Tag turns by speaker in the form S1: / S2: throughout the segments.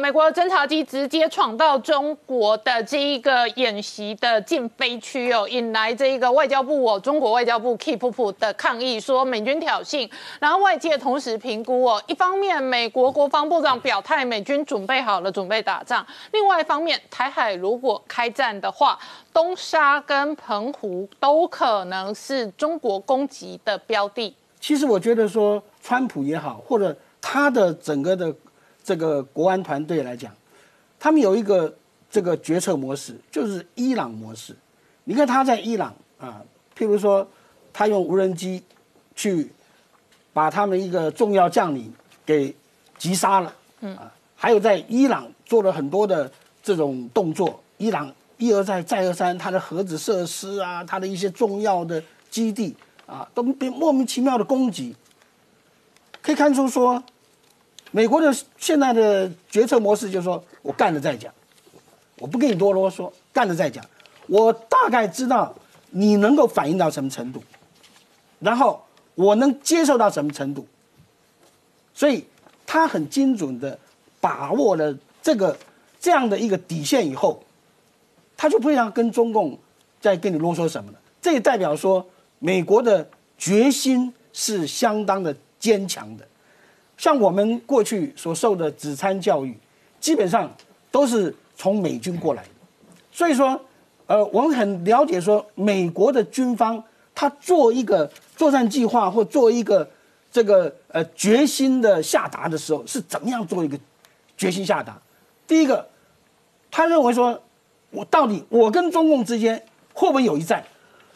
S1: 美国的侦察机直接闯到中国的这一个演习的禁飞区哦，引来这一个外交部哦，中国外交部 keep 的抗议，说美军挑衅。然后外界同时评估哦，一方面美国国防部长表态，美军准备好了，准备打仗；另外一方面，台海如果开战的话，东沙跟澎湖都可能是中国攻击的标的。
S2: 其实我觉得说，川普也好，或者他的整个的。这个国安团队来讲，他们有一个这个决策模式，就是伊朗模式。你看他在伊朗啊，譬如说，他用无人机去把他们一个重要将领给击杀了，嗯啊，还有在伊朗做了很多的这种动作，伊朗一而再再而三，他的核子设施啊，他的一些重要的基地啊，都被莫名其妙的攻击，可以看出说。美国的现在的决策模式就是说，我干了再讲，我不跟你多啰嗦，干了再讲。我大概知道你能够反应到什么程度，然后我能接受到什么程度。所以他很精准的把握了这个这样的一个底线以后，他就不会让跟中共再跟你啰嗦什么了。这也代表说，美国的决心是相当的坚强的。像我们过去所受的子参教育，基本上都是从美军过来的，所以说，呃，我们很了解说，美国的军方他做一个作战计划或做一个这个呃决心的下达的时候，是怎么样做一个决心下达？第一个，他认为说，我到底我跟中共之间会不会有一战？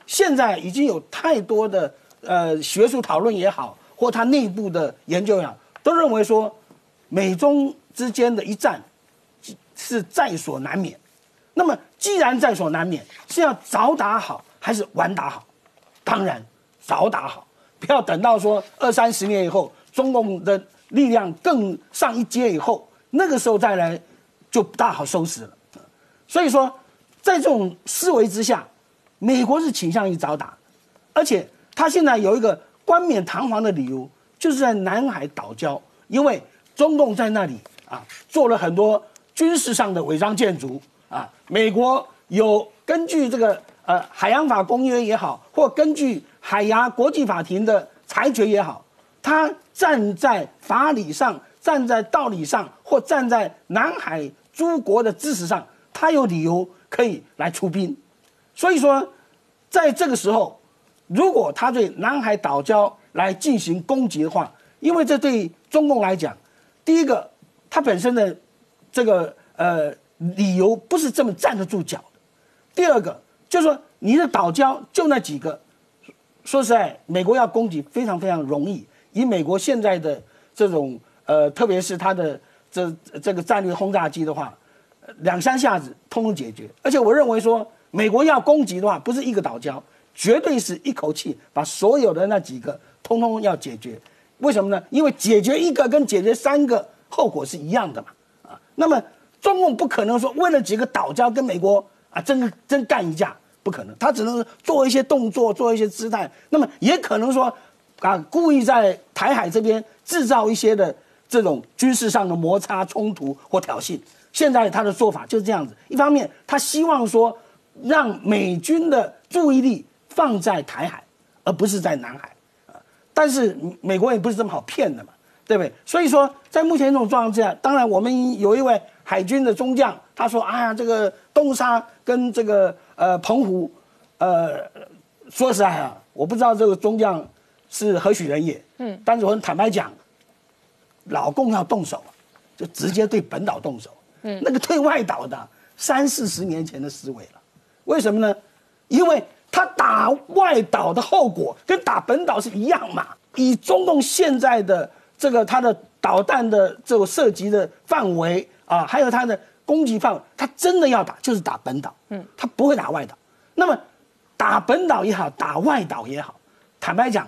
S2: 现在已经有太多的呃学术讨论也好，或他内部的研究也好。都认为说，美中之间的一战是在所难免。那么，既然在所难免，是要早打好还是晚打好？当然，早打好，不要等到说二三十年以后，中共的力量更上一阶以后，那个时候再来就不大好收拾了。所以说，在这种思维之下，美国是倾向于早打，而且他现在有一个冠冕堂皇的理由。就是在南海岛礁，因为中共在那里啊做了很多军事上的违章建筑啊。美国有根据这个呃海洋法公约也好，或根据海牙国际法庭的裁决也好，他站在法理上、站在道理上，或站在南海诸国的支持上，他有理由可以来出兵。所以说，在这个时候，如果他对南海岛礁，来进行攻击的话，因为这对中共来讲，第一个，它本身的这个呃理由不是这么站得住脚的；第二个，就是说你的岛礁就那几个，说实在，美国要攻击非常非常容易。以美国现在的这种呃，特别是它的这这个战略轰炸机的话，两三下子通通解决。而且我认为说，美国要攻击的话，不是一个岛礁，绝对是一口气把所有的那几个。通通要解决，为什么呢？因为解决一个跟解决三个后果是一样的嘛，啊，那么中共不可能说为了几个岛礁跟美国啊真真干一架，不可能，他只能做一些动作，做一些姿态，那么也可能说啊故意在台海这边制造一些的这种军事上的摩擦冲突或挑衅。现在他的做法就是这样子，一方面他希望说让美军的注意力放在台海，而不是在南海。但是美国也不是这么好骗的嘛，对不对？所以说，在目前这种状况之下，当然我们有一位海军的中将，他说：“哎呀，这个东沙跟这个呃澎湖，呃，说实在啊，我不知道这个中将是何许人也。嗯，但是我很坦白讲，老共要动手，就直接对本岛动手。嗯，那个对外岛的三四十年前的思维了，为什么呢？因为。他打外岛的后果跟打本岛是一样嘛？以中共现在的这个他的导弹的这个涉及的范围啊，还有他的攻击范围，他真的要打就是打本岛，嗯，他不会打外岛。那么打本岛也好，打外岛也好，坦白讲，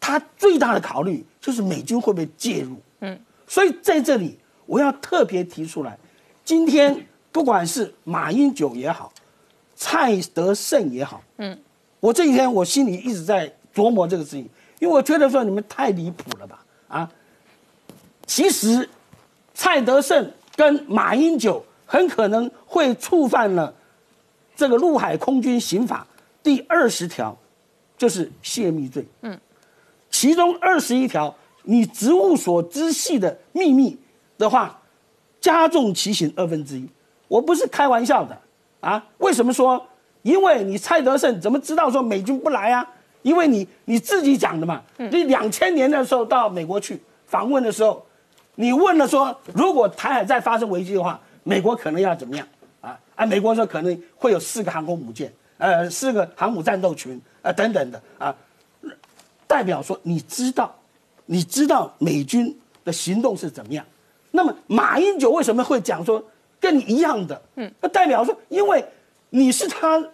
S2: 他最大的考虑就是美军会不会介入，嗯，所以在这里我要特别提出来，今天不管是马英九也好。蔡德胜也好，嗯，我这几天我心里一直在琢磨这个事情，因为我觉得说你们太离谱了吧，啊，其实蔡德胜跟马英九很可能会触犯了这个陆海空军刑法第二十条，就是泄密罪。嗯，其中二十一条，你职务所知悉的秘密的话，加重其刑二分之一。我不是开玩笑的啊！为什么说？因为你蔡德胜怎么知道说美军不来啊？因为你你自己讲的嘛。你两千年的时候到美国去访问的时候，你问了说，如果台海再发生危机的话，美国可能要怎么样啊？啊，美国说可能会有四个航空母舰，呃，四个航母战斗群，呃，等等的啊，代表说你知道，你知道美军的行动是怎么样。那么马英九为什么会讲说？跟你一样的，嗯，那代表说，因为你是他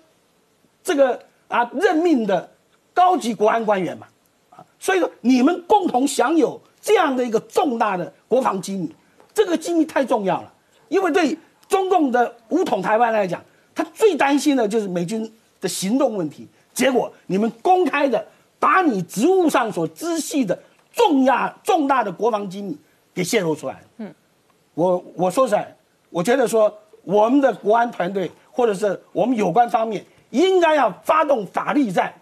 S2: 这个啊任命的高级国安官员嘛，啊，所以说你们共同享有这样的一个重大的国防机密，这个机密太重要了，因为对中共的武统台湾来讲，他最担心的就是美军的行动问题。结果你们公开的把你职务上所知悉的重要重大的国防机密给泄露出来，嗯，我我说实在。我觉得说，我们的国安团队或者是我们有关方面，应该要发动法律战，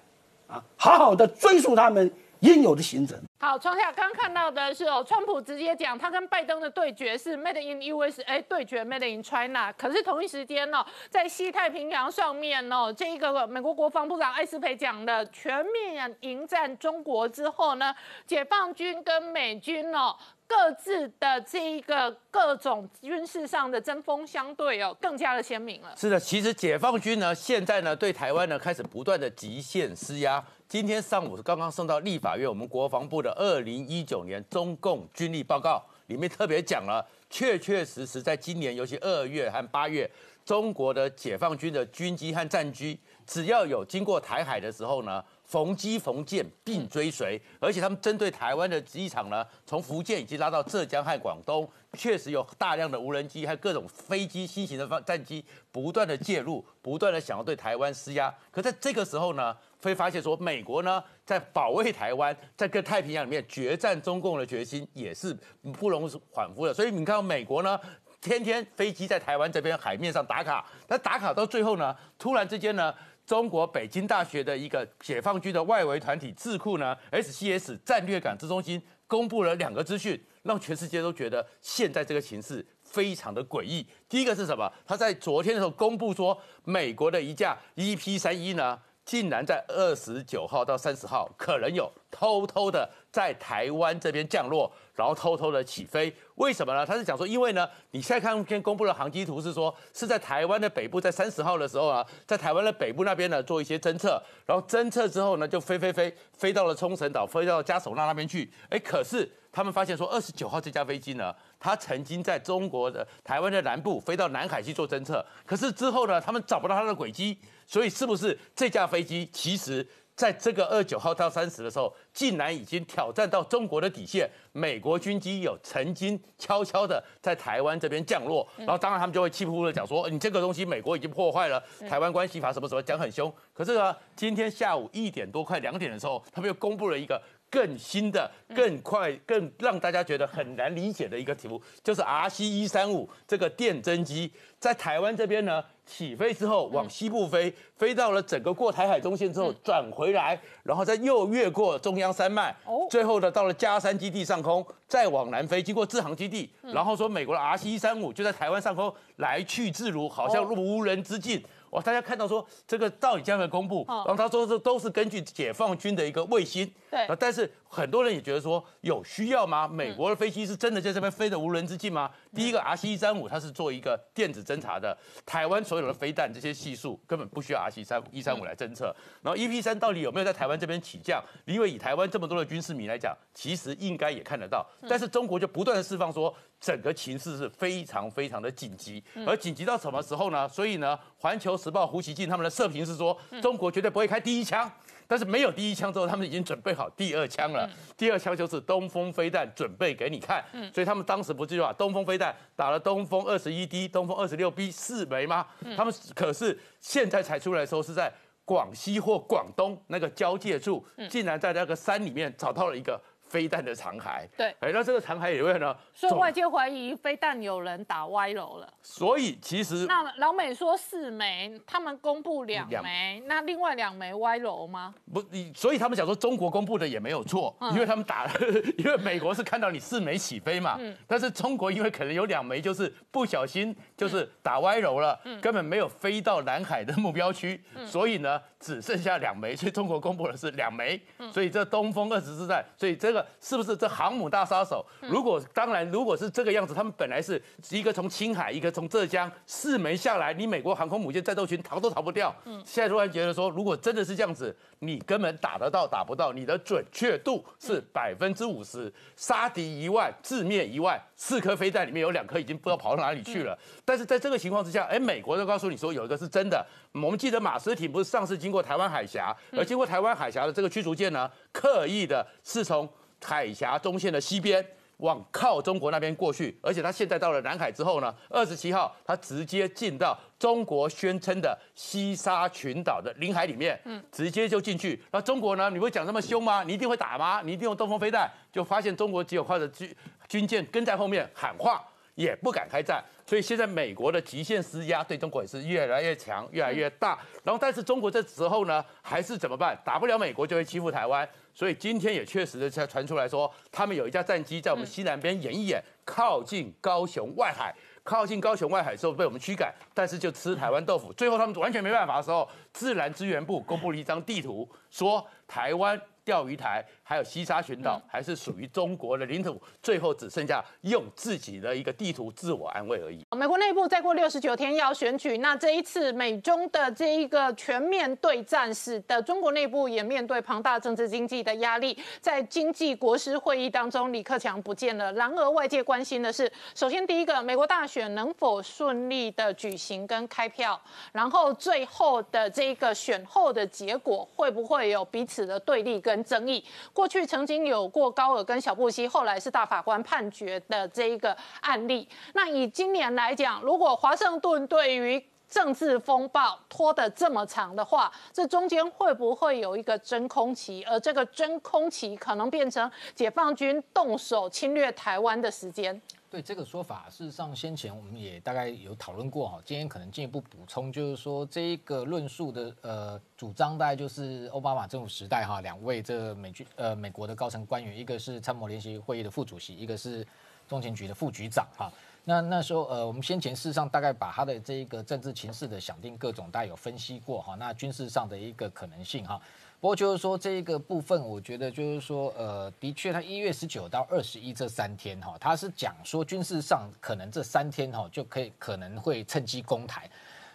S2: 啊，好好的追溯他们应有的刑责。
S1: 好，创下刚看到的是哦，川普直接讲，他跟拜登的对决是 Made in USA 对决 Made in China。可是同一时间呢，在西太平洋上面哦，这一个美国国防部长艾斯培讲的全面迎战中国之后呢，解放军跟美军哦。各自的这一个各种军事上的针锋相对哦，更加的鲜明了。
S3: 是的，其实解放军呢，现在呢对台湾呢开始不断的极限施压。今天上午刚刚送到立法院，我们国防部的二零一九年中共军力报告里面特别讲了，确确实实在今年，尤其二月和八月，中国的解放军的军机和战机，只要有经过台海的时候呢。逢机逢舰并追随，而且他们针对台湾的机场呢，从福建已经拉到浙江和广东，确实有大量的无人机和各种飞机新型的战战机不断的介入，不断的想要对台湾施压。可在这个时候呢，会发现说美国呢在保卫台湾，在跟太平洋里面决战中共的决心也是不容缓忽的。所以你看到美国呢，天天飞机在台湾这边海面上打卡，那打卡到最后呢，突然之间呢。中国北京大学的一个解放军的外围团体智库呢，SCS 战略感知中心公布了两个资讯，让全世界都觉得现在这个形势非常的诡异。第一个是什么？他在昨天的时候公布说，美国的一架 EP 三一呢，竟然在二十九号到三十号可能有偷偷的在台湾这边降落。然后偷偷的起飞，为什么呢？他是讲说，因为呢，你现在看天公布的航机图是说，是在台湾的北部，在三十号的时候啊，在台湾的北部那边呢做一些侦测，然后侦测之后呢，就飞飞飞飞到了冲绳岛，飞到加手纳那边去。哎，可是他们发现说，二十九号这架飞机呢，它曾经在中国的台湾的南部飞到南海去做侦测，可是之后呢，他们找不到他的轨迹，所以是不是这架飞机其实？在这个二九号到三十的时候，竟然已经挑战到中国的底线。美国军机有曾经悄悄的在台湾这边降落，然后当然他们就会气呼呼的讲说：“你这个东西美国已经破坏了台湾关系法什么什么，讲很凶。”可是呢，今天下午一点多快两点的时候，他们又公布了一个更新的、更快、更让大家觉得很难理解的一个题目，就是 RC 一三五这个电侦机在台湾这边呢。起飞之后往西部飞，飞到了整个过台海中线之后转回来，然后再又越过中央山脉，最后呢到了嘉山基地上空，再往南飞，经过制航基地，然后说美国的 R C 一三五就在台湾上空来去自如，好像无人之境。哇！大家看到说这个到底将会公布，然后他说这都是根据解放军的一个卫星。
S1: 对。
S3: 但是很多人也觉得说有需要吗？美国的飞机是真的在这边飞的无人之境吗？第一个 R C 一三五它是做一个电子侦察的，台湾所有的飞弹这些系数根本不需要 R C 三一三五来侦测。然后 E P 三到底有没有在台湾这边起降？因为以台湾这么多的军事迷来讲，其实应该也看得到。但是中国就不断的释放说。整个情势是非常非常的紧急，而紧急到什么时候呢？所以呢，《环球时报》胡锡进他们的社评是说，中国绝对不会开第一枪，但是没有第一枪之后，他们已经准备好第二枪了。第二枪就是东风飞弹，准备给你看。所以他们当时不是就把东风飞弹打了东风二十一 D、东风二十六 B 四枚吗？他们可是现在才出来的时候是在广西或广东那个交界处，竟然在那个山里面找到了一个。飞弹的残骸。
S1: 对。
S3: 哎，那这个残骸里面呢，
S1: 所以外界怀疑飞弹有人打歪楼了。
S3: 所以其实
S1: 那老美说四枚，他们公布两
S3: 两
S1: 枚，那另外两枚歪楼吗？
S3: 不，你所以他们想说中国公布的也没有错，
S1: 嗯。
S3: 因为他们打了，因为美国是看到你四枚起飞嘛，
S1: 嗯。
S3: 但是中国因为可能有两枚就是不小心就是打歪楼了，
S1: 嗯。
S3: 根本没有飞到南海的目标区，所以呢只剩下两枚，所以中国公布的是两枚，
S1: 嗯
S3: 所以这东风二十四战，所以这个是不是这航母大杀手？
S1: 嗯
S3: 如果当然如果是这个样子，他们本来是一个从青海，一个从浙江，四枚下来，你美国航空母舰战斗群逃都逃不掉，现在突然觉得说，如果真的是这样子，你根本打得到打不到，你的准确度是百分之五十，杀敌一万，自灭一万，四颗飞弹里面有两颗已经不知道跑到哪里去了。但是在这个情况之下，哎，美国就告诉你说有一个是真的。我们记得马斯廷不是上次经过台湾海峡，而经过台湾海峡的这个驱逐舰呢，刻意的是从海峡中线的西边。往靠中国那边过去，而且他现在到了南海之后呢，二十七号他直接进到中国宣称的西沙群岛的领海里面，嗯，直接就进去。那中国呢，你会讲这么凶吗？你一定会打吗？你一定用东风飞弹？就发现中国只有靠着军军舰跟在后面喊话，也不敢开战。所以现在美国的极限施压对中国也是越来越强，越来越大。然后，但是中国这时候呢，还是怎么办？打不了美国就会欺负台湾。所以今天也确实的在传出来说，他们有一架战机在我们西南边演一演，靠近高雄外海，靠近高雄外海之后被我们驱赶，但是就吃台湾豆腐。最后他们完全没办法的时候，自然资源部公布了一张地图，说台湾。钓鱼台还有西沙群岛还是属于中国的领土，最后只剩下用自己的一个地图自我安慰而已。
S1: 美国内部再过六十九天要选举，那这一次美中的这一个全面对战，使得中国内部也面对庞大政治经济的压力。在经济国师会议当中，李克强不见了。然而外界关心的是，首先第一个，美国大选能否顺利的举行跟开票，然后最后的这个选后的结果会不会有彼此的对立跟争议？过去曾经有过高尔跟小布希，后来是大法官判决的这一个案例。那以今年来讲，如果华盛顿对于政治风暴拖得这么长的话，这中间会不会有一个真空期？而这个真空期可能变成解放军动手侵略台湾的时间。
S4: 对这个说法，事实上先前我们也大概有讨论过哈，今天可能进一步补充，就是说这一个论述的呃主张，大概就是奥巴马政府时代哈，两位这美军呃美国的高层官员，一个是参谋联席会议的副主席，一个是中情局的副局长哈。那那时候呃，我们先前事实上大概把他的这一个政治情势的想定各种，大概有分析过哈。那军事上的一个可能性哈。不过就是说这个部分，我觉得就是说，呃，的确，他一月十九到二十一这三天哈，他是讲说军事上可能这三天哈就可以可能会趁机攻台。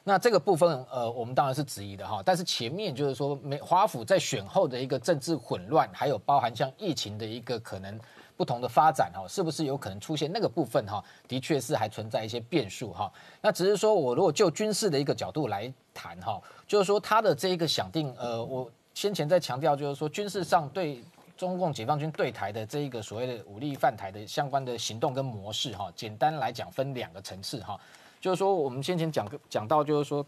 S4: 那这个部分，呃，我们当然是质疑的哈。但是前面就是说，美华府在选后的一个政治混乱，还有包含像疫情的一个可能不同的发展哈，是不是有可能出现那个部分哈？的确是还存在一些变数哈。那只是说我如果就军事的一个角度来谈哈，就是说他的这一个想定，呃，我。先前在强调，就是说军事上对中共解放军对台的这一个所谓的武力犯台的相关的行动跟模式，哈，简单来讲分两个层次，哈，就是说我们先前讲讲到，就是说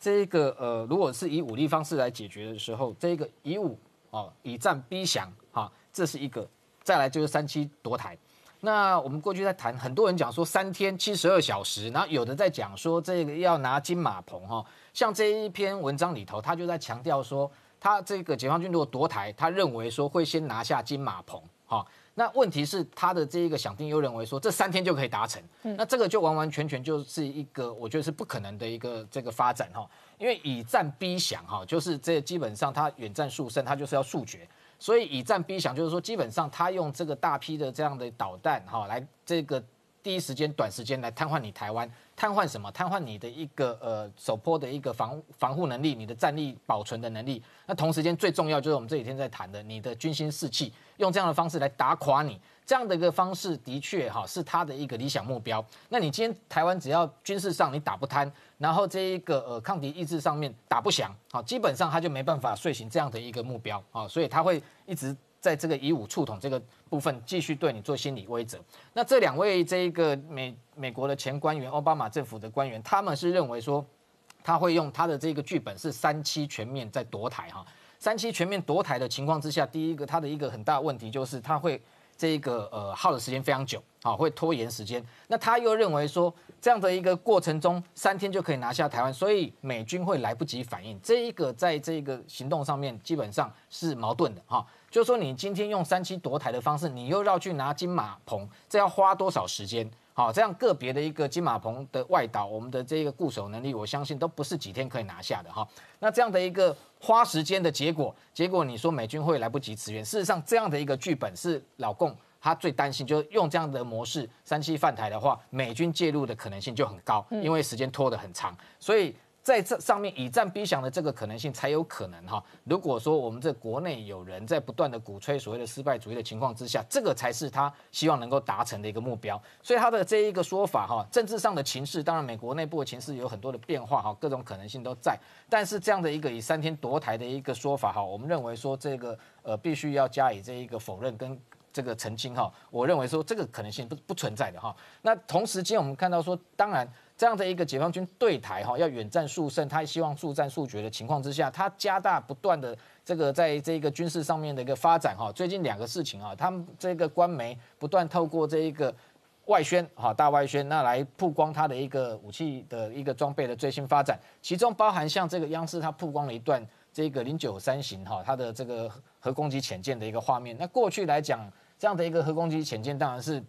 S4: 这个呃，如果是以武力方式来解决的时候，这个以武啊以战逼降，哈，这是一个；再来就是三七夺台。那我们过去在谈，很多人讲说三天七十二小时，然后有的在讲说这个要拿金马棚，哈，像这一篇文章里头，他就在强调说。他这个解放军如果夺台，他认为说会先拿下金马棚，哈。那问题是他的这一个想定又认为说这三天就可以达成，那这个就完完全全就是一个我觉得是不可能的一个这个发展哈。因为以战逼降哈，就是这基本上他远战速胜，他就是要速决，所以以战逼降就是说基本上他用这个大批的这样的导弹哈来这个第一时间短时间来瘫痪你台湾。瘫痪什么？瘫痪你的一个呃首坡的一个防防护能力，你的战力保存的能力。那同时间最重要就是我们这几天在谈的，你的军心士气，用这样的方式来打垮你，这样的一个方式的确哈是他的一个理想目标。那你今天台湾只要军事上你打不贪，然后这一个呃抗敌意志上面打不响，好，基本上他就没办法遂行这样的一个目标啊，所以他会一直。在这个以武促统这个部分，继续对你做心理威慑。那这两位这一个美美国的前官员，奥巴马政府的官员，他们是认为说，他会用他的这个剧本是三期全面在夺台哈。三期全面夺台的情况之下，第一个他的一个很大问题就是他会这个呃耗的时间非常久，好会拖延时间。那他又认为说这样的一个过程中三天就可以拿下台湾，所以美军会来不及反应。这一个在这个行动上面基本上是矛盾的哈。就是说你今天用三七夺台的方式，你又绕去拿金马棚，这要花多少时间？好，这样个别的一个金马棚的外岛，我们的这个固守能力，我相信都不是几天可以拿下的哈。那这样的一个花时间的结果，结果你说美军会来不及驰援？事实上，这样的一个剧本是老共他最担心，就是用这样的模式三七犯台的话，美军介入的可能性就很高，因为时间拖得很长，所以。在这上面以战逼降的这个可能性才有可能哈。如果说我们这国内有人在不断的鼓吹所谓的失败主义的情况之下，这个才是他希望能够达成的一个目标。所以他的这一个说法哈，政治上的情势，当然美国内部的情势有很多的变化哈，各种可能性都在。但是这样的一个以三天夺台的一个说法哈，我们认为说这个呃必须要加以这一个否认跟这个澄清哈。我认为说这个可能性不不存在的哈。那同时间我们看到说，当然。这样的一个解放军对台哈，要远战速胜，他希望速战速决的情况之下，他加大不断的这个在这个军事上面的一个发展哈。最近两个事情啊，他们这个官媒不断透过这一个外宣哈大外宣，那来曝光他的一个武器的一个装备的最新发展，其中包含像这个央视它曝光了一段这个零九三型哈它的这个核攻击潜舰的一个画面。那过去来讲，这样的一个核攻击潜舰当然是。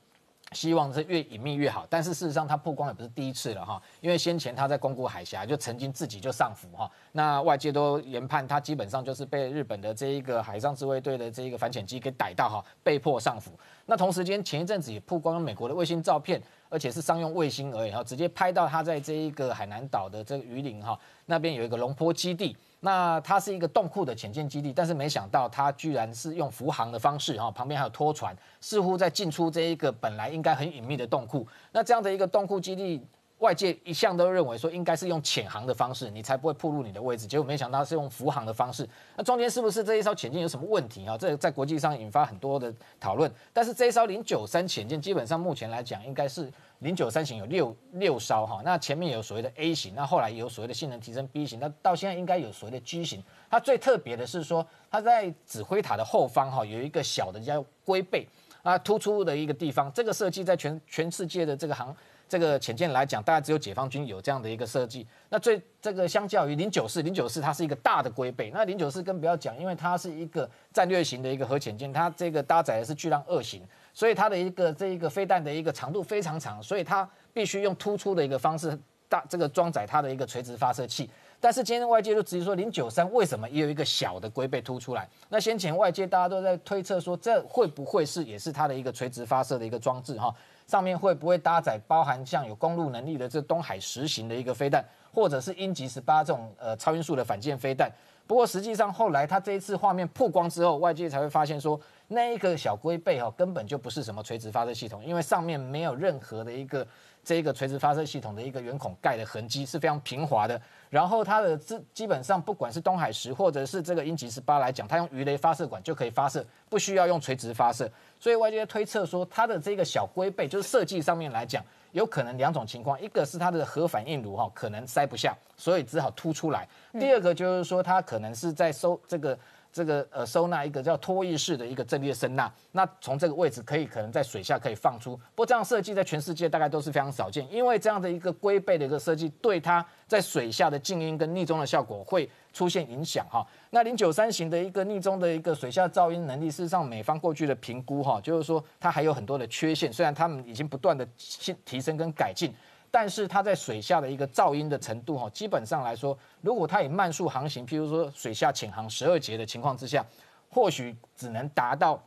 S4: 希望是越隐秘越好，但是事实上他曝光也不是第一次了哈，因为先前他在宫古海峡就曾经自己就上浮哈，那外界都研判他基本上就是被日本的这一个海上自卫队的这一个反潜机给逮到哈，被迫上浮。那同时间前一阵子也曝光了美国的卫星照片，而且是商用卫星而已哈，直接拍到他在这一个海南岛的这个榆林哈那边有一个龙坡基地。那它是一个洞库的潜舰基地，但是没想到它居然是用浮航的方式，哈，旁边还有拖船，似乎在进出这一个本来应该很隐秘的洞库。那这样的一个洞库基地，外界一向都认为说应该是用潜航的方式，你才不会暴露你的位置，结果没想到是用浮航的方式。那中间是不是这一艘潜舰有什么问题啊？这在国际上引发很多的讨论。但是这一艘零九三潜舰基本上目前来讲应该是。零九三型有六六艘哈，那前面有所谓的 A 型，那后来有所谓的性能提升 B 型，那到现在应该有所谓的 G 型。它最特别的是说，它在指挥塔的后方哈有一个小的叫龟背啊突出的一个地方。这个设计在全全世界的这个航这个潜舰来讲，大概只有解放军有这样的一个设计。那最这个相较于零九四，零九四它是一个大的龟背，那零九四更不要讲，因为它是一个战略型的一个核潜舰，它这个搭载的是巨浪二型。所以它的一个这一个飞弹的一个长度非常长，所以它必须用突出的一个方式大这个装载它的一个垂直发射器。但是今天外界就直接说零九三为什么也有一个小的龟背凸出来？那先前外界大家都在推测说，这会不会是也是它的一个垂直发射的一个装置哈？上面会不会搭载包含像有公路能力的这东海十型的一个飞弹，或者是鹰击十八这种呃超音速的反舰飞弹？不过实际上后来它这一次画面曝光之后，外界才会发现说。那一个小龟背哈，根本就不是什么垂直发射系统，因为上面没有任何的一个 这一个垂直发射系统的一个圆孔盖的痕迹，是非常平滑的。然后它的基基本上不管是东海十或者是这个鹰击十八来讲，它用鱼雷发射管就可以发射，不需要用垂直发射。所以外界推测说，它的这个小龟背就是设计上面来讲，有可能两种情况，一个是它的核反应炉哈可能塞不下，所以只好凸出来；第二个就是说它可能是在收这个。这个呃收纳一个叫脱翼式的一个阵列声纳，那从这个位置可以可能在水下可以放出，不过这样设计在全世界大概都是非常少见，因为这样的一个龟背的一个设计，对它在水下的静音跟逆中的效果会出现影响哈。那零九三型的一个逆中的一个水下噪音能力，事实上美方过去的评估哈，就是说它还有很多的缺陷，虽然他们已经不断的提提升跟改进。但是它在水下的一个噪音的程度哈，基本上来说，如果它以慢速航行，譬如说水下潜航十二节的情况之下，或许只能达到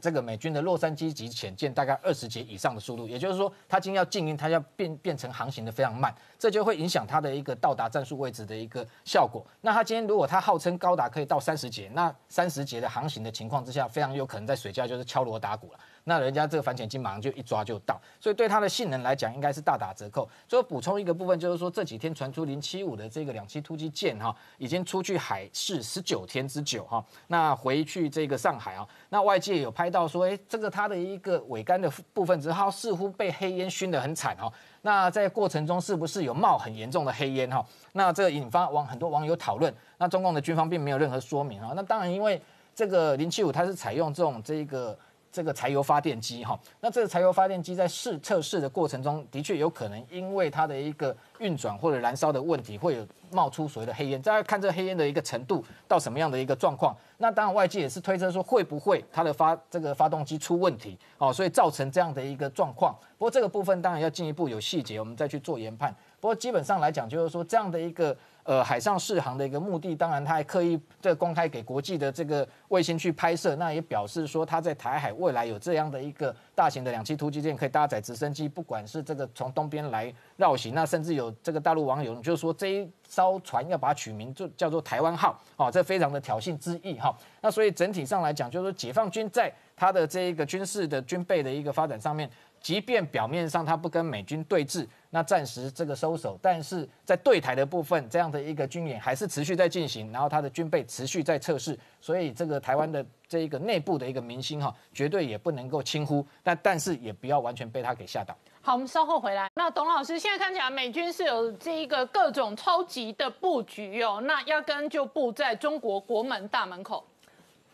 S4: 这个美军的洛杉矶级潜舰大概二十节以上的速度。也就是说，它今天要静音，它要变变成航行的非常慢，这就会影响它的一个到达战术位置的一个效果。那它今天如果它号称高达可以到三十节，那三十节的航行的情况之下，非常有可能在水下就是敲锣打鼓了。那人家这个反潜机马上就一抓就到，所以对它的性能来讲应该是大打折扣。最后补充一个部分，就是说这几天传出零七五的这个两栖突击舰哈，已经出去海试十九天之久哈，那回去这个上海啊，那外界有拍到说，哎，这个它的一个尾杆的部分之后似乎被黑烟熏得很惨哈，那在过程中是不是有冒很严重的黑烟哈？那这引发网很多网友讨论，那中共的军方并没有任何说明啊，那当然因为这个零七五它是采用这种这个。这个柴油发电机哈，那这个柴油发电机在试测试的过程中，的确有可能因为它的一个运转或者燃烧的问题，会有冒出所谓的黑烟。大家看这黑烟的一个程度到什么样的一个状况？那当然外界也是推测说，会不会它的发这个发动机出问题哦，所以造成这样的一个状况。不过这个部分当然要进一步有细节，我们再去做研判。不过基本上来讲，就是说这样的一个。呃，海上试航的一个目的，当然他还刻意这公开给国际的这个卫星去拍摄，那也表示说他在台海未来有这样的一个大型的两栖突击舰可以搭载直升机，不管是这个从东边来绕行，那甚至有这个大陆网友就是说这一艘船要把它取名就叫做台湾号，哦，这非常的挑衅之意哈。那所以整体上来讲，就是说解放军在他的这一个军事的军备的一个发展上面。即便表面上他不跟美军对峙，那暂时这个收手，但是在对台的部分，这样的一个军演还是持续在进行，然后他的军备持续在测试，所以这个台湾的这一个内部的一个民心哈，绝对也不能够轻忽，但但是也不要完全被他给吓倒。
S1: 好，我们稍后回来。那董老师现在看起来，美军是有这一个各种超级的布局哦，那压根就布在中国国门大门口。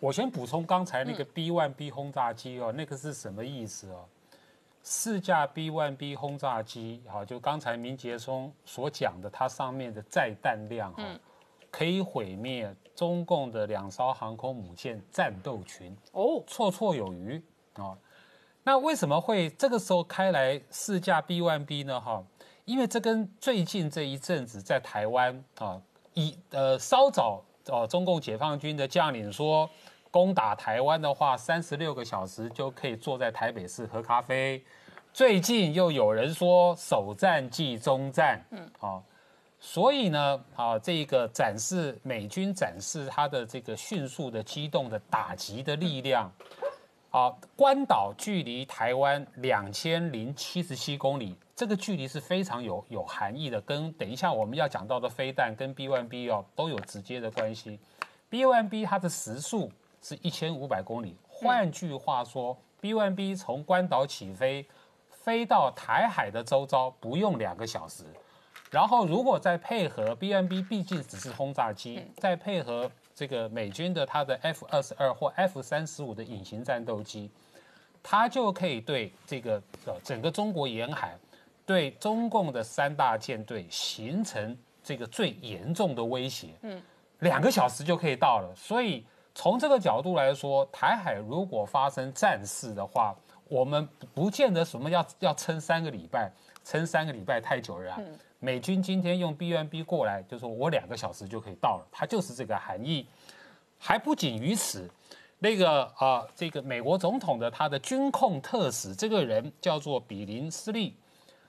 S5: 我先补充刚才那个 B one B 轰炸机哦，那个是什么意思哦？四架 B1B 轰炸机，好，就刚才明杰松所讲的，它上面的载弹量，哈，可以毁灭中共的两艘航空母舰战斗群，哦，绰绰有余啊。那为什么会这个时候开来四架 B1B 呢？哈，因为这跟最近这一阵子在台湾啊，以呃稍早哦，中共解放军的将领说。攻打台湾的话，三十六个小时就可以坐在台北市喝咖啡。最近又有人说首战即终战，嗯，好，所以呢，啊，这个展示美军展示他的这个迅速的机动的打击的力量。好，关岛距离台湾两千零七十七公里，这个距离是非常有有含义的，跟等一下我们要讲到的飞弹跟 B one B 哦都有直接的关系。B one B 它的时速。是一千五百公里。换句话说，B1B 从关岛起飞，飞到台海的周遭不用两个小时。然后，如果再配合 B1B，毕竟只是轰炸机，再配合这个美军的它的 F 二十二或 F 三十五的隐形战斗机，它就可以对这个呃整个中国沿海，对中共的三大舰队形成这个最严重的威胁。嗯，两个小时就可以到了，所以。从这个角度来说，台海如果发生战事的话，我们不见得什么要要撑三个礼拜，撑三个礼拜太久了。美军今天用 B N B 过来，就说我两个小时就可以到了，它就是这个含义。还不仅于此，那个啊，这个美国总统的他的军控特使这个人叫做比林斯利，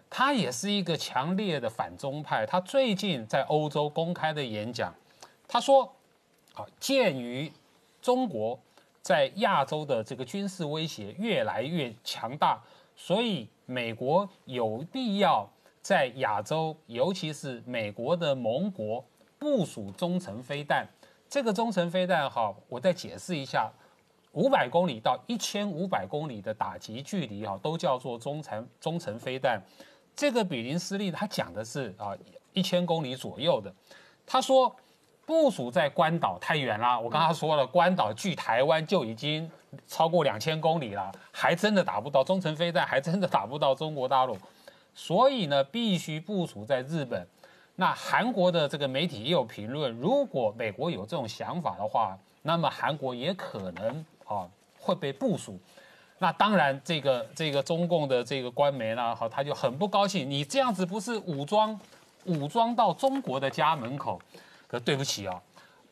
S5: 他也是一个强烈的反中派。他最近在欧洲公开的演讲，他说：“好，鉴于。”中国在亚洲的这个军事威胁越来越强大，所以美国有必要在亚洲，尤其是美国的盟国部署中程飞弹。这个中程飞弹，哈，我再解释一下：五百公里到一千五百公里的打击距离，哈，都叫做中程中程飞弹。这个比林斯利他讲的是啊，一千公里左右的。他说。部署在关岛太远了，我刚刚说了，关岛距台湾就已经超过两千公里了，还真的打不到中程飞弹，还真的打不到中国大陆，所以呢，必须部署在日本。那韩国的这个媒体也有评论，如果美国有这种想法的话，那么韩国也可能啊会被部署。那当然，这个这个中共的这个官媒呢，好，他就很不高兴，你这样子不是武装武装到中国的家门口。可对不起啊，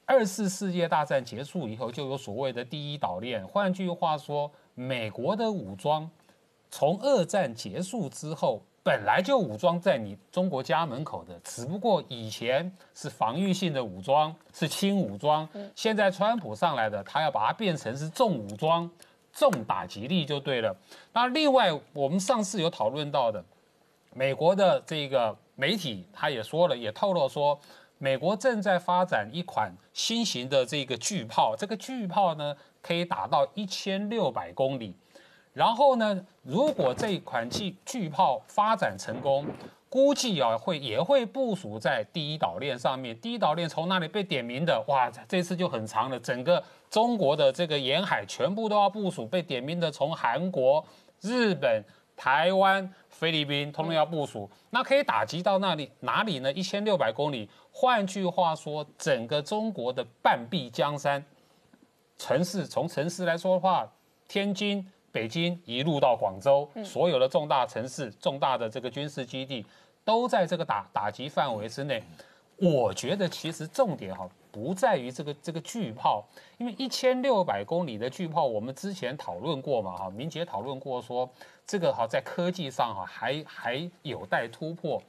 S5: 二次世界大战结束以后，就有所谓的第一岛链。换句话说，美国的武装从二战结束之后，本来就武装在你中国家门口的，只不过以前是防御性的武装，是轻武装。现在川普上来的，他要把它变成是重武装。重打击力就对了。那另外，我们上次有讨论到的，美国的这个媒体他也说了，也透露说，美国正在发展一款新型的这个巨炮，这个巨炮呢可以打到一千六百公里。然后呢，如果这款巨巨炮发展成功，估计啊会也会部署在第一岛链上面。第一岛链从那里被点名的，哇，这次就很长了。整个中国的这个沿海全部都要部署，被点名的从韩国、日本、台湾、菲律宾，通通要部署。那可以打击到那里哪里呢？一千六百公里。换句话说，整个中国的半壁江山城市，从城市来说的话，天津。北京一路到广州，所有的重大城市、重大的这个军事基地，都在这个打打击范围之内。我觉得其实重点哈不在于这个这个巨炮，因为一千六百公里的巨炮，我们之前讨论过嘛哈，明杰讨论过说这个哈在科技上哈还还有待突破。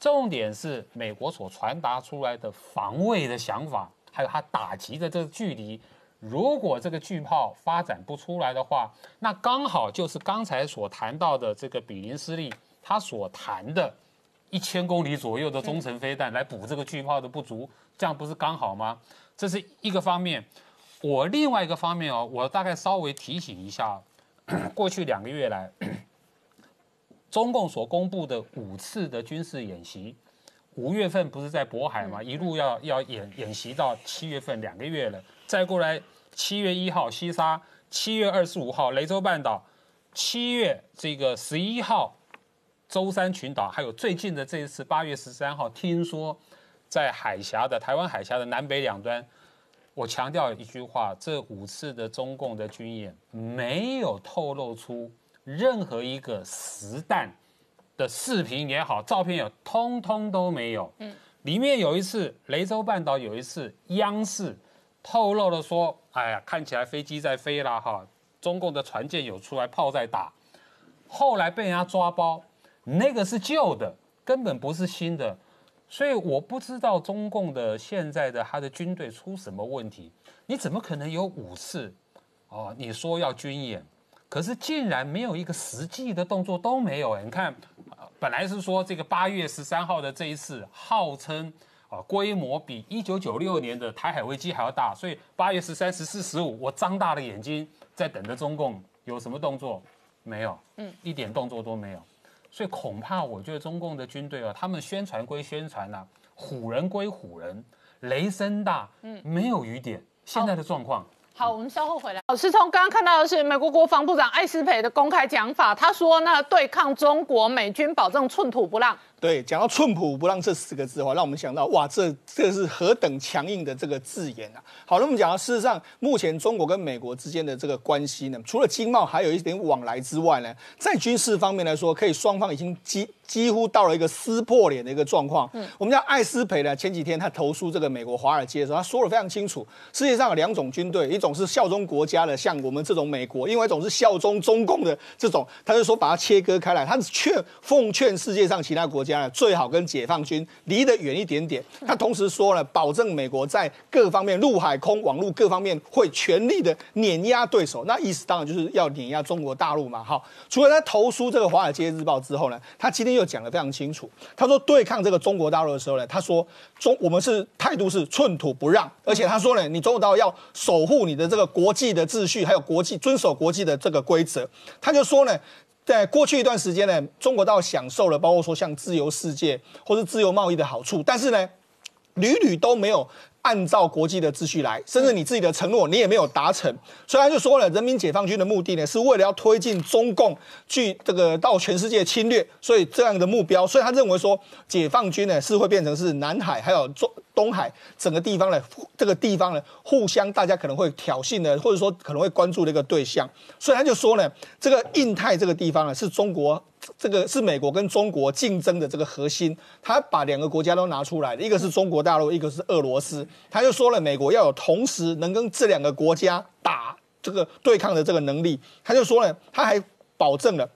S5: 重点是美国所传达出来的防卫的想法，还有它打击的这个距离。如果这个巨炮发展不出来的话，那刚好就是刚才所谈到的这个比林斯利他所谈的，一千公里左右的中程飞弹来补这个巨炮的不足，这样不是刚好吗？这是一个方面。我另外一个方面哦，我大概稍微提醒一下，过去两个月来，中共所公布的五次的军事演习，五月份不是在渤海吗？一路要要演演习到七月份，两个月了。再过来，七月一号西沙，七月二十五号雷州半岛，七月这个十一号舟山群岛，还有最近的这一次八月十三号，听说在海峡的台湾海峡的南北两端，我强调一句话：这五次的中共的军演没有透露出任何一个实弹的视频也好，照片也通通都没有。嗯，里面有一次雷州半岛，有一次央视。透露了说，哎呀，看起来飞机在飞啦，哈，中共的船舰有出来，炮在打，后来被人家抓包，那个是旧的，根本不是新的，所以我不知道中共的现在的他的军队出什么问题，你怎么可能有五次？哦，你说要军演，可是竟然没有一个实际的动作都没有，你看，本来是说这个八月十三号的这一次，号称。啊，规模比一九九六年的台海危机还要大，所以八月十三、十四、十五，我张大了眼睛在等着中共有什么动作，没有，嗯，一点动作都没有，所以恐怕我觉得中共的军队啊，他们宣传归宣传呐，唬人归唬人，雷声大，嗯，没有雨点，现在的状况。
S1: 好，我们稍后回来。老师从刚刚看到的是美国国防部长艾斯培的公开讲法，他说呢，对抗中国，美军保证寸土不让。
S6: 对，讲到“寸土不让”这四个字的话，让我们想到哇，这这是何等强硬的这个字眼啊！好，那我们讲到事实上，目前中国跟美国之间的这个关系呢，除了经贸还有一点往来之外呢，在军事方面来说，可以双方已经几几乎到了一个撕破脸的一个状况。嗯，我们叫艾斯培呢，前几天他投诉这个美国华尔街的时候，他说的非常清楚，世界上有两种军队，一种是效忠国家的，像我们这种美国；另外一种是效忠中共的这种，他就说把它切割开来，他是劝奉劝世界上其他国家。家最好跟解放军离得远一点点。他同时说了，保证美国在各方面陆海空网络各方面会全力的碾压对手。那意思当然就是要碾压中国大陆嘛。好，除了他投书这个《华尔街日报》之后呢，他今天又讲得非常清楚。他说对抗这个中国大陆的时候呢，他说中我们是态度是寸土不让，而且他说呢，你中国大陆要守护你的这个国际的秩序，还有国际遵守国际的这个规则。他就说呢。在过去一段时间呢，中国倒享受了包括说像自由世界或是自由贸易的好处，但是呢，屡屡都没有。按照国际的秩序来，甚至你自己的承诺你也没有达成，所以他就说了，人民解放军的目的呢，是为了要推进中共去这个到全世界侵略，所以这样的目标，所以他认为说，解放军呢是会变成是南海还有中东海整个地方的这个地方呢，互相大家可能会挑衅的，或者说可能会关注的一个对象，所以他就说呢，这个印太这个地方呢，是中国。这个是美国跟中国竞争的这个核心，他把两个国家都拿出来了，一个是中国大陆，一个是俄罗斯。他就说了，美国要有同时能跟这两个国家打这个对抗的这个能力。他就说了，他还保证了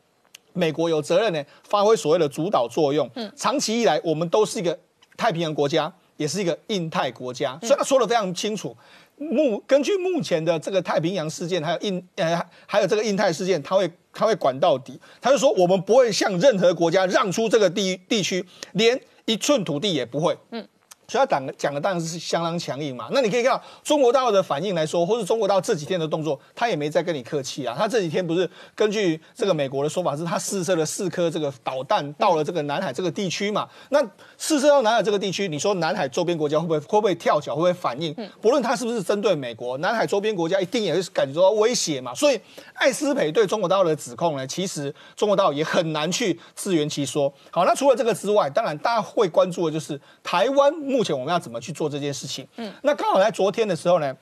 S6: 美国有责任呢，发挥所谓的主导作用。嗯，长期以来，我们都是一个太平洋国家。也是一个印太国家，所以他说的非常清楚。目根据目前的这个太平洋事件，还有印呃还有这个印太事件，他会他会管到底。他就说我们不会向任何国家让出这个地地区，连一寸土地也不会。嗯。所以他讲讲的当然是相当强硬嘛。那你可以看到中国大陆的反应来说，或是中国大陆这几天的动作，他也没再跟你客气啊。他这几天不是根据这个美国的说法，是他试射了四颗这个导弹到了这个南海这个地区嘛？那试射到南海这个地区，你说南海周边国家会不会会不会跳脚，会不会反应？不论他是不是针对美国，南海周边国家一定也是感觉到威胁嘛。所以艾斯培对中国大陆的指控呢，其实中国大陆也很难去自圆其说。好，那除了这个之外，当然大家会关注的就是台湾目。目前我们要怎么去做这件事情？嗯，那刚好在昨天的时候呢，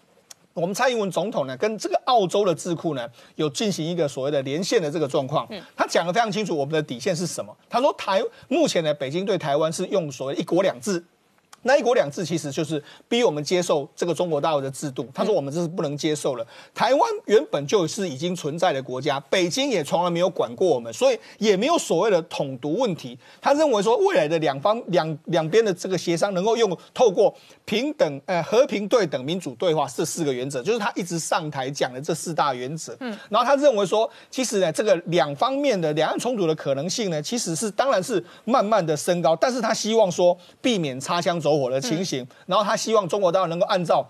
S6: 我们蔡英文总统呢跟这个澳洲的智库呢有进行一个所谓的连线的这个状况。嗯，他讲的非常清楚，我们的底线是什么？他说台目前呢，北京对台湾是用所谓一国两制。那一国两制其实就是逼我们接受这个中国大陆的制度。他说我们这是不能接受了。台湾原本就是已经存在的国家，北京也从来没有管过我们，所以也没有所谓的统独问题。他认为说未来的两方两两边的这个协商能够用透过平等、呃和平、对等、民主对话这四个原则，就是他一直上台讲的这四大原则。嗯，然后他认为说，其实呢这个两方面的两岸冲突的可能性呢，其实是当然是慢慢的升高，但是他希望说避免擦枪走。火的情形，然后他希望中国大陆能够按照。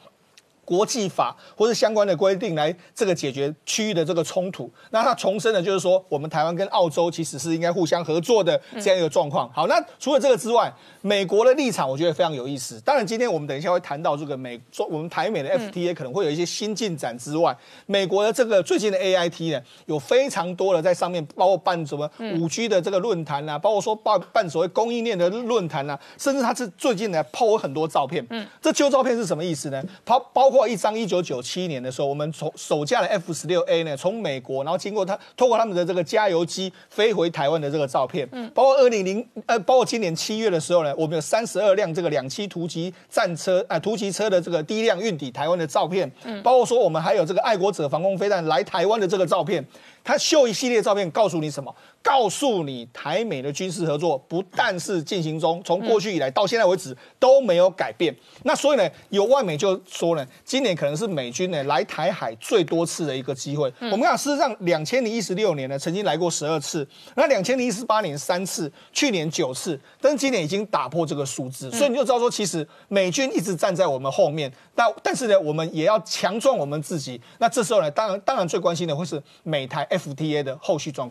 S6: 国际法或是相关的规定来这个解决区域的这个冲突，那他重申的就是说，我们台湾跟澳洲其实是应该互相合作的这样一个状况。好，那除了这个之外，美国的立场我觉得非常有意思。当然，今天我们等一下会谈到这个美中我们台美的 FTA 可能会有一些新进展之外，美国的这个最近的 AIT 呢，有非常多的在上面，包括办什么五 G 的这个论坛啊，包括说办办所谓供应链的论坛啊，甚至他是最近呢抛很多照片。嗯，这旧照片是什么意思呢？包包括。一张一九九七年的时候，我们从首架的 F 十六 A 呢，从美国，然后经过他，透过他们的这个加油机飞回台湾的这个照片，嗯，包括二零零呃，包括今年七月的时候呢，我们有三十二辆这个两栖突击战车啊，突击车的这个第一辆运抵台湾的照片，嗯，包括说我们还有这个爱国者防空飞弹来台湾的这个照片，他秀一系列照片，告诉你什么？告诉你，台美的军事合作不但是进行中，从过去以来到现在为止都没有改变。那所以呢，有外媒就说呢，今年可能是美军呢来台海最多次的一个机会。我们看，事实上，两千零一十六年呢曾经来过十二次，那两千零一十八年三次，去年九次，但是今年已经打破这个数字。所以你就知道说，其实美军一直站在我们后面。但但是呢，我们也要强壮我们自己。那这时候呢，当然当然最关心的会是美台 FTA 的后续状况。